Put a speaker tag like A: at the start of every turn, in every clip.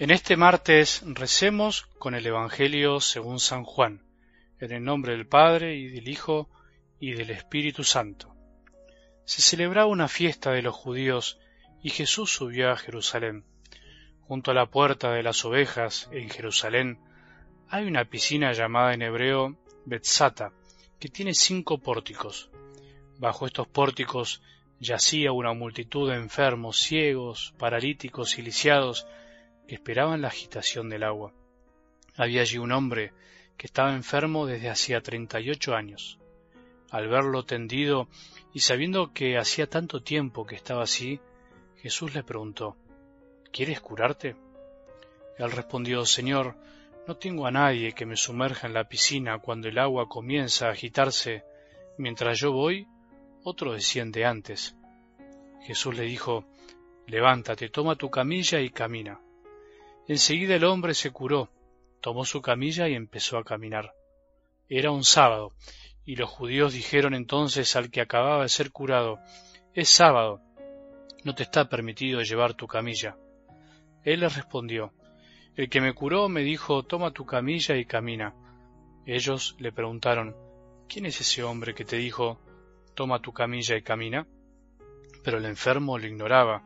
A: En este martes recemos con el Evangelio según San Juan, en el nombre del Padre y del Hijo y del Espíritu Santo. Se celebraba una fiesta de los judíos y Jesús subió a Jerusalén. Junto a la puerta de las ovejas en Jerusalén hay una piscina llamada en hebreo Betzata, que tiene cinco pórticos. Bajo estos pórticos yacía una multitud de enfermos, ciegos, paralíticos y lisiados, esperaban la agitación del agua. Había allí un hombre que estaba enfermo desde hacía treinta y ocho años. Al verlo tendido y sabiendo que hacía tanto tiempo que estaba así, Jesús le preguntó, ¿Quieres curarte? Él respondió, Señor, no tengo a nadie que me sumerja en la piscina cuando el agua comienza a agitarse. Mientras yo voy, otro desciende antes. Jesús le dijo, Levántate, toma tu camilla y camina. Enseguida el hombre se curó, tomó su camilla y empezó a caminar. Era un sábado, y los judíos dijeron entonces al que acababa de ser curado, Es sábado, no te está permitido llevar tu camilla. Él les respondió, El que me curó me dijo, Toma tu camilla y camina. Ellos le preguntaron, ¿quién es ese hombre que te dijo, Toma tu camilla y camina? Pero el enfermo lo ignoraba,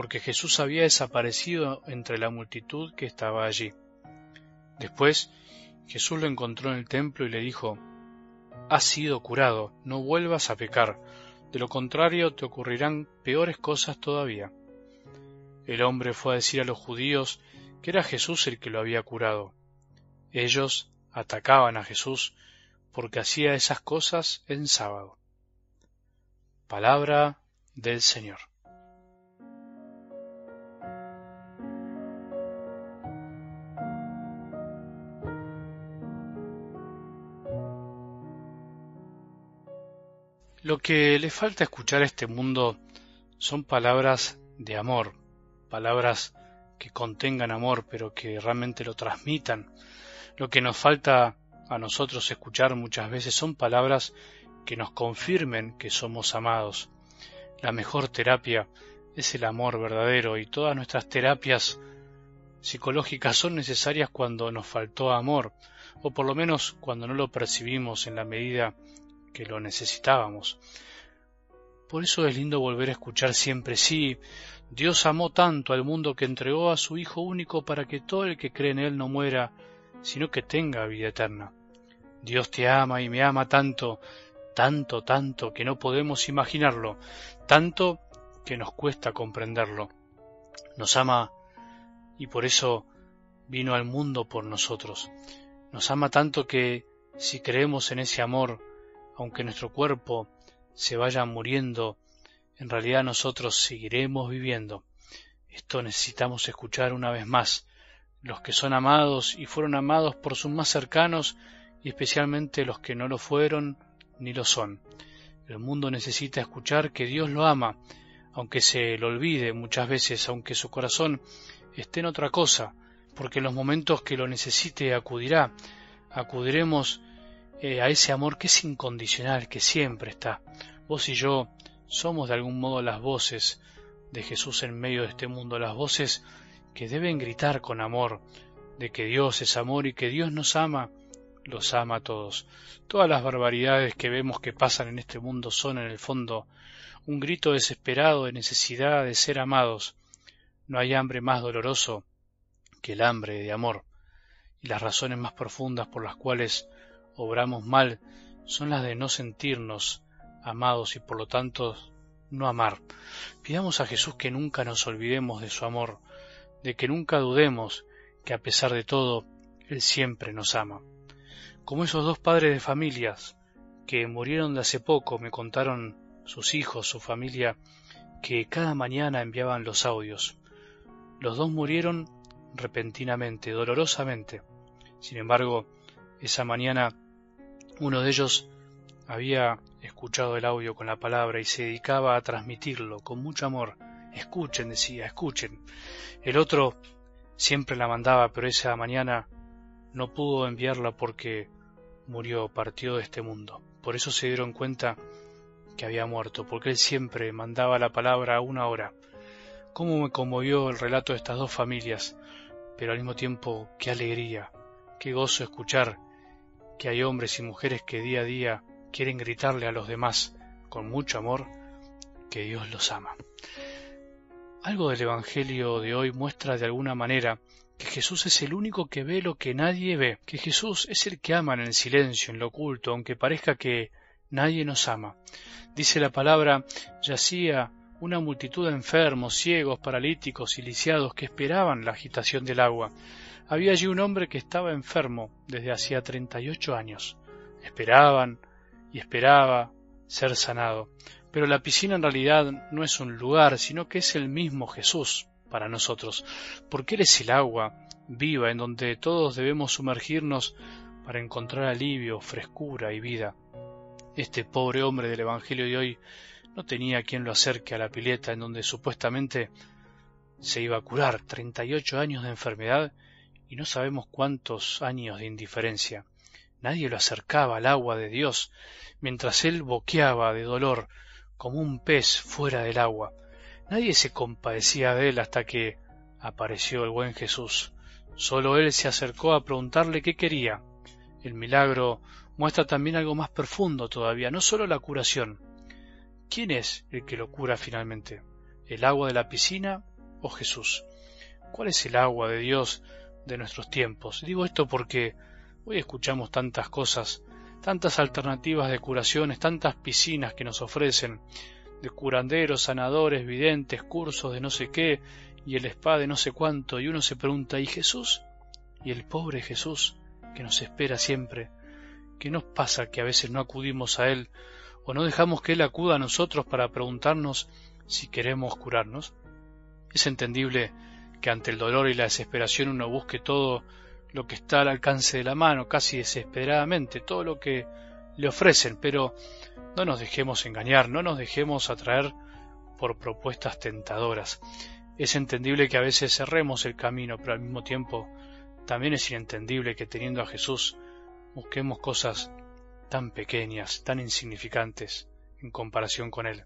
A: porque Jesús había desaparecido entre la multitud que estaba allí. Después Jesús lo encontró en el templo y le dijo, Has sido curado, no vuelvas a pecar, de lo contrario te ocurrirán peores cosas todavía. El hombre fue a decir a los judíos que era Jesús el que lo había curado. Ellos atacaban a Jesús porque hacía esas cosas en sábado. Palabra del Señor. Lo que le falta escuchar a este mundo son palabras de amor, palabras que contengan amor, pero que realmente lo transmitan. Lo que nos falta a nosotros escuchar muchas veces son palabras que nos confirmen que somos amados. La mejor terapia es el amor verdadero y todas nuestras terapias psicológicas son necesarias cuando nos faltó amor, o por lo menos cuando no lo percibimos en la medida que lo necesitábamos. Por eso es lindo volver a escuchar siempre, sí, Dios amó tanto al mundo que entregó a su Hijo único para que todo el que cree en Él no muera, sino que tenga vida eterna. Dios te ama y me ama tanto, tanto, tanto, que no podemos imaginarlo, tanto que nos cuesta comprenderlo. Nos ama y por eso vino al mundo por nosotros. Nos ama tanto que si creemos en ese amor, aunque nuestro cuerpo se vaya muriendo, en realidad nosotros seguiremos viviendo. Esto necesitamos escuchar una vez más. Los que son amados y fueron amados por sus más cercanos, y especialmente los que no lo fueron ni lo son. El mundo necesita escuchar que Dios lo ama, aunque se lo olvide muchas veces, aunque su corazón esté en otra cosa, porque en los momentos que lo necesite acudirá. Acudiremos eh, a ese amor que es incondicional, que siempre está. Vos y yo somos de algún modo las voces de Jesús en medio de este mundo, las voces que deben gritar con amor, de que Dios es amor y que Dios nos ama, los ama a todos. Todas las barbaridades que vemos que pasan en este mundo son en el fondo un grito desesperado de necesidad de ser amados. No hay hambre más doloroso que el hambre de amor, y las razones más profundas por las cuales obramos mal son las de no sentirnos amados y por lo tanto no amar. Pidamos a Jesús que nunca nos olvidemos de su amor, de que nunca dudemos que a pesar de todo, Él siempre nos ama. Como esos dos padres de familias que murieron de hace poco, me contaron sus hijos, su familia, que cada mañana enviaban los audios. Los dos murieron repentinamente, dolorosamente. Sin embargo, esa mañana uno de ellos había escuchado el audio con la palabra y se dedicaba a transmitirlo con mucho amor. Escuchen, decía, escuchen. El otro siempre la mandaba, pero esa mañana no pudo enviarla porque murió, partió de este mundo. Por eso se dieron cuenta que había muerto, porque él siempre mandaba la palabra a una hora. ¿Cómo me conmovió el relato de estas dos familias? pero al mismo tiempo qué alegría, qué gozo escuchar que hay hombres y mujeres que día a día quieren gritarle a los demás con mucho amor que Dios los ama. Algo del Evangelio de hoy muestra de alguna manera que Jesús es el único que ve lo que nadie ve, que Jesús es el que ama en el silencio, en lo oculto, aunque parezca que nadie nos ama. Dice la palabra, yacía una multitud de enfermos, ciegos, paralíticos y lisiados que esperaban la agitación del agua. Había allí un hombre que estaba enfermo desde hacía treinta y ocho años. Esperaban y esperaba ser sanado. Pero la piscina en realidad no es un lugar, sino que es el mismo Jesús para nosotros, porque Él es el agua viva en donde todos debemos sumergirnos para encontrar alivio, frescura y vida. Este pobre hombre del Evangelio de hoy no tenía quien lo acerque a la pileta en donde supuestamente se iba a curar treinta y ocho años de enfermedad y no sabemos cuántos años de indiferencia. Nadie lo acercaba al agua de Dios, mientras él boqueaba de dolor como un pez fuera del agua. Nadie se compadecía de él hasta que apareció el buen Jesús. Solo él se acercó a preguntarle qué quería. El milagro muestra también algo más profundo todavía, no solo la curación. ¿Quién es el que lo cura finalmente? ¿El agua de la piscina o Jesús? ¿Cuál es el agua de Dios de nuestros tiempos? Digo esto porque hoy escuchamos tantas cosas tantas alternativas de curaciones, tantas piscinas que nos ofrecen, de curanderos, sanadores, videntes, cursos de no sé qué, y el spa de no sé cuánto, y uno se pregunta, ¿y Jesús? ¿Y el pobre Jesús que nos espera siempre? ¿Qué nos pasa que a veces no acudimos a Él o no dejamos que Él acuda a nosotros para preguntarnos si queremos curarnos? Es entendible que ante el dolor y la desesperación uno busque todo lo que está al alcance de la mano, casi desesperadamente, todo lo que le ofrecen, pero no nos dejemos engañar, no nos dejemos atraer por propuestas tentadoras. Es entendible que a veces cerremos el camino, pero al mismo tiempo también es inentendible que teniendo a Jesús busquemos cosas tan pequeñas, tan insignificantes en comparación con Él.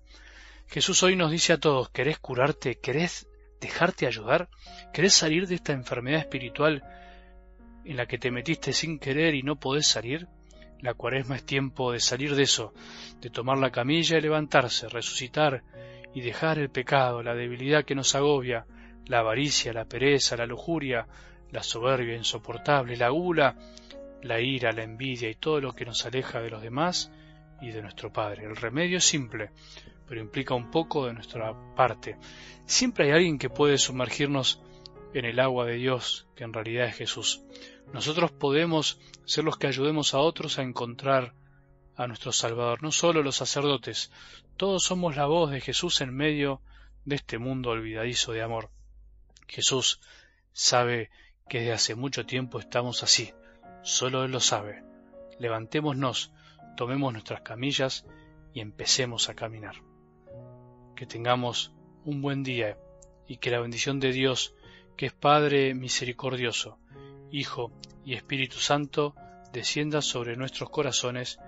A: Jesús hoy nos dice a todos, ¿querés curarte? ¿Querés dejarte ayudar? ¿Querés salir de esta enfermedad espiritual en la que te metiste sin querer y no podés salir? La cuaresma es tiempo de salir de eso, de tomar la camilla y levantarse, resucitar y dejar el pecado, la debilidad que nos agobia, la avaricia, la pereza, la lujuria, la soberbia insoportable, la gula, la ira, la envidia y todo lo que nos aleja de los demás y de nuestro Padre. El remedio es simple, pero implica un poco de nuestra parte. Siempre hay alguien que puede sumergirnos en el agua de Dios, que en realidad es Jesús. Nosotros podemos ser los que ayudemos a otros a encontrar a nuestro Salvador, no solo los sacerdotes, todos somos la voz de Jesús en medio de este mundo olvidadizo de amor. Jesús sabe que desde hace mucho tiempo estamos así, solo Él lo sabe. Levantémonos, tomemos nuestras camillas y empecemos a caminar. Que tengamos un buen día y que la bendición de Dios, que es Padre misericordioso, Hijo y Espíritu Santo, descienda sobre nuestros corazones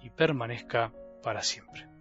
A: y permanezca para siempre.